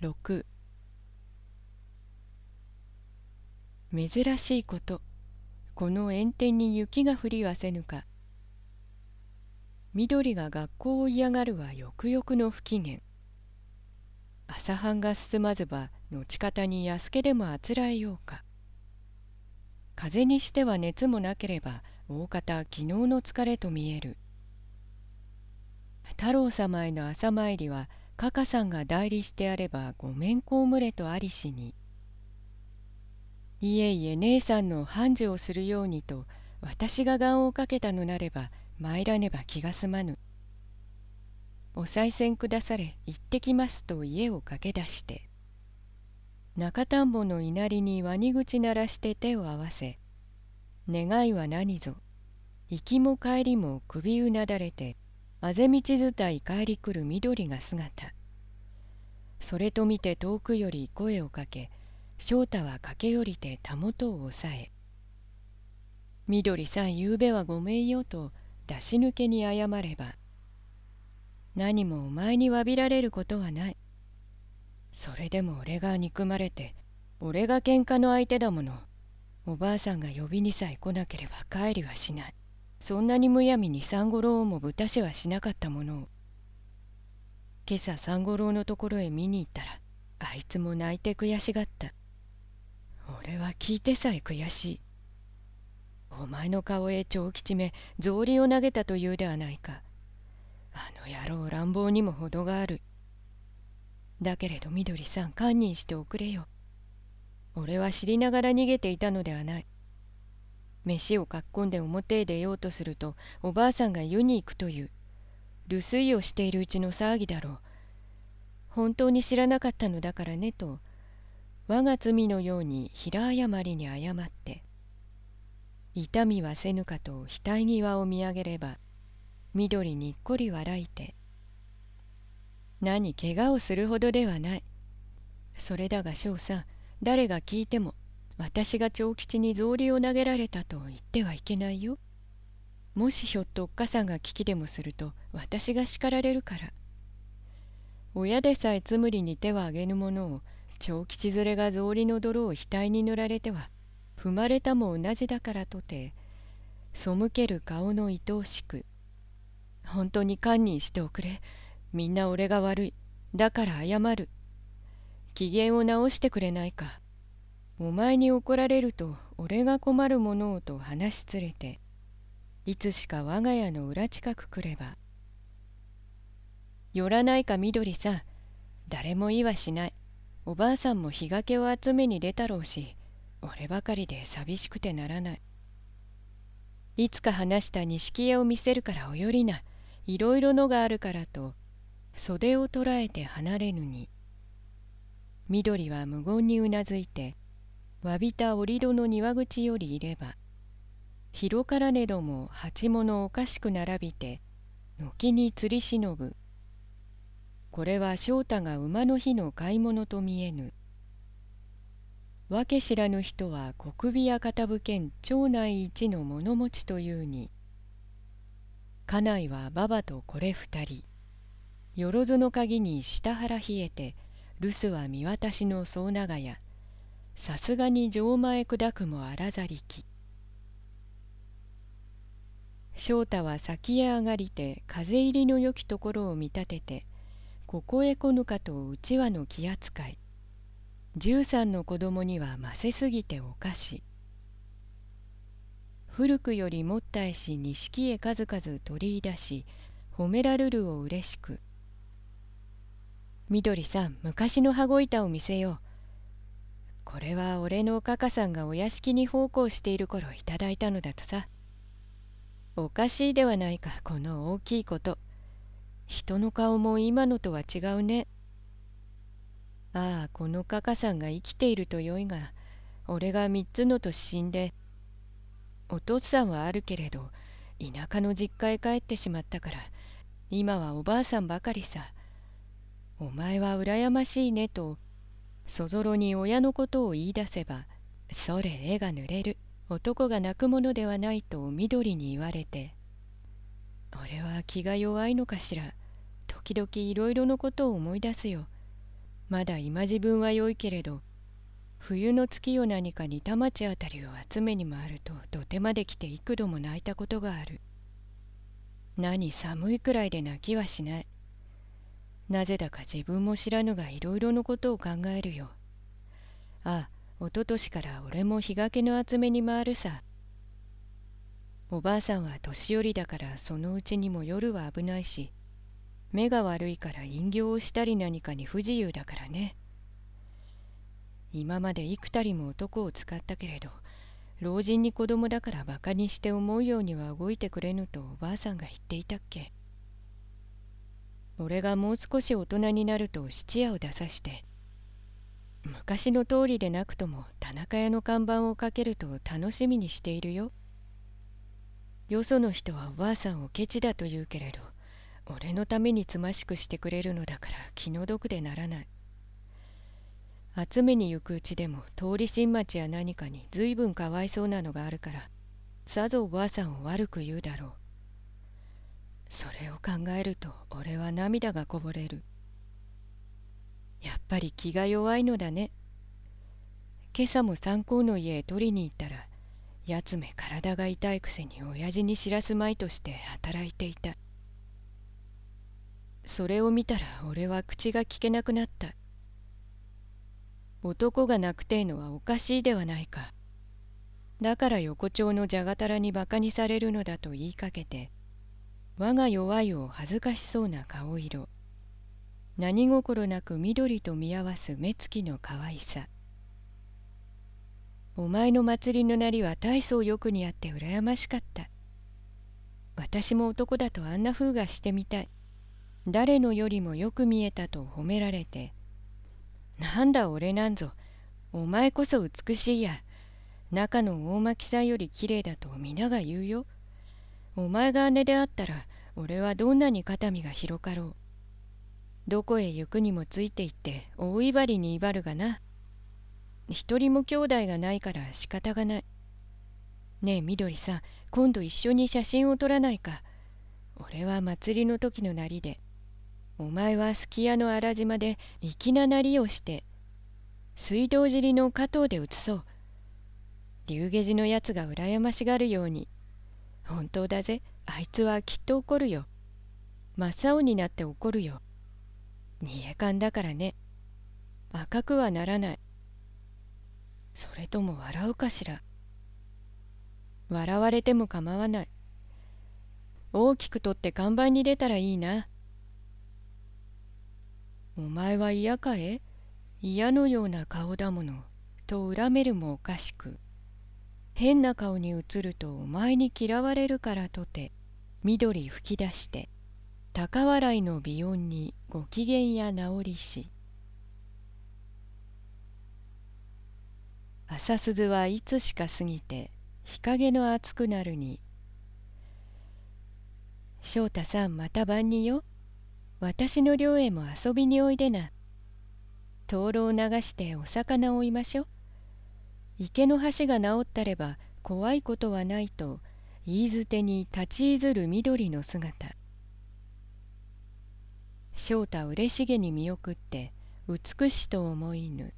6珍しいこと。この炎天に雪が降りはせぬか。緑が学校を嫌がるはよくよくの不機嫌。朝飯が進まずば後方に安家でもあつらえようか。風にしては熱もなければ大方昨日の疲れと見える。太郎様への朝参りはかかさんが代理してあればごめんこむれとありしに。いえいえ姉さんの繁盛をするようにと私が願をかけたのなれば参らねば気が済まぬ。お賽銭くだされ行ってきますと家を駆け出して。中田んぼの稲荷にワニ口鳴らして手を合わせ。願いは何ぞ。行きも帰りも首うなだれてあぜ道伝い帰り来る緑が姿。それと見て遠くより声をかけ翔太は駆け寄りてたもとを押さえ「緑さんゆうべはごめんよ」と出し抜けに謝れば何もお前に詫びられることはない。それでも俺が憎まれて俺が喧嘩の相手だもの。おばあさんが呼びにさえ来なければ帰りはしない。そんなにむやみに三五郎も豚しはしなかったものを。今朝三五郎のところへ見に行ったらあいつも泣いて悔しがった。俺は聞いてさえ悔しい。お前の顔へ長吉め草履を投げたというではないか。あの野郎乱暴にも程がある。だけれどみどりさん堪忍しておくれよ。俺は知りながら逃げていたのではない。飯をかっこんで表へ出ようとするとおばあさんが湯に行くという。留守居をしているうちの騒ぎだろう。本当に知らなかったのだからねと我が罪のように平謝りに謝って痛みはせぬかと額際を見上げれば緑にっこり笑いて何怪我をするほどではない。それだが翔さん誰が聞いても私が長吉に草履を投げられたと言ってはいけないよ。もしひょっとおっかさんが聞きでもすると私が叱られるから。親でさえつむりに手をあげぬものを長吉連れが草履の泥を額に塗られては踏まれたも同じだからとて背ける顔の愛おしく本当に堪忍しておくれ。みんな俺が悪い。だから謝る。機嫌を直してくれないか。お前に怒られると俺が困るものをと話しつれていつしか我が家の裏近く来れば。寄らないかみどりさ誰も言いはしない。おばあさんも日がけを集めに出たろうし俺ばかりで寂しくてならない。いつか話した錦絵を見せるからおよりないろいろのがあるからと袖を捉えて離れぬに。緑は無言にうなずいてわびた折戸の庭口よりいれば広からねども鉢物おかしく並びて軒に吊り忍ぶ。これは翔太が馬の日の買い物と見えぬ。わけ知らぬ人は小首や傾けん町内一の物持ちというに。家内は馬場とこれ二人。よろずの鍵に下腹冷えて留守は見渡しの総長屋。さすがに錠前砕くも荒ざりき。翔太は先へ上がりて風入りの良きところを見立ててここへ来ぬかとうちわの気扱い。十三の子供にはませすぎておかし古くよりもったいし錦へ数々取り出し褒めらるるをうれしくみどりさん昔の羽子板を見せよう。これは俺のおかかさんがお屋敷に奉公している頃いただいたのだとさ。おかしいではないかこの大きいこと。人の顔も今のとは違うね。ああこのカカさんが生きているとよいが俺が三つの年死んでお父さんはあるけれど田舎の実家へ帰ってしまったから今はおばあさんばかりさ。お前は羨ましいねとそぞろに親のことを言い出せばそれ絵が濡れる。男が泣くものではないと緑に言われて俺は気が弱いのかしら。時々いろいろのことを思い出すよ。まだ今自分は良いけれど冬の月夜何かに田町あたりを集めに回ると土手まで来て幾度も泣いたことがある。何寒いくらいで泣きはしない。なぜだか自分も知らぬがいろいろのことを考えるよ。ああおととしから俺も日がけの集めに回るさ。おばあさんは年寄りだからそのうちにも夜は危ないし目が悪いから隠形をしたり何かに不自由だからね。今まで幾たりも男を使ったけれど老人に子供だからバカにして思うようには動いてくれぬとおばあさんが言っていたっけ。俺がもう少し大人になると質屋を出さして昔の通りでなくとも田中屋の看板をかけると楽しみにしているよ。よその人はおばあさんをケチだと言うけれど俺のためにつましくしてくれるのだから気の毒でならない。集めに行くうちでも通り新町や何かに随分かわいそうなのがあるからさぞおばあさんを悪く言うだろう。それを考えると俺は涙がこぼれる。やっぱり気が弱いのだね。今朝も三光の家へ取りに行ったらやつめ体が痛いくせに親父に知らすまいとして働いていた。それを見たら俺は口が聞けなくなった。男が泣くてえのはおかしいではないか。だから横丁のじゃがたらにバカにされるのだと言いかけて我が弱いを恥ずかしそうな顔色。何心なく緑と見合わす目つきのかわいさ。お前の祭りのなりは大層よく似合って羨ましかった。私も男だとあんな風がしてみたい。誰のよりもよく見えたと褒められて。なんだ俺なんぞ。お前こそ美しいや。中の大巻さんよりきれいだと皆が言うよ。お前が姉であったら俺はどんなに肩身が広かろう。どこへ行くにもついて行って大威張りに威張るがな。一人も兄弟がないから仕方がない。ねえみどりさん今度一緒に写真を撮らないか。俺は祭りの時のなりでお前はすき家の荒島で粋ななりをして水道尻の加藤で移そう。竜下寺のやつが羨ましがるように。本当だぜ。あいつはきっと怒るよ。真っ青になって怒るよ。煮えかんだからね。赤くはならない。それとも笑うかしら。笑われても構わない。大きくとって看板に出たらいいな。お前は嫌かえ？嫌のような顔だもの。と恨めるもおかしく。変な顔に映るとお前に嫌われるからとて緑吹き出して高笑いの美音にご機嫌や治りし朝鈴はいつしか過ぎて日陰の暑くなるに「翔太さんまた晩によ私の寮へも遊びにおいでな。灯籠を流してお魚を追いましょう。池の橋が治ったれば怖いことはないと言い捨てに立ちいずる緑の姿。翔太嬉しげに見送って美しと思いぬ。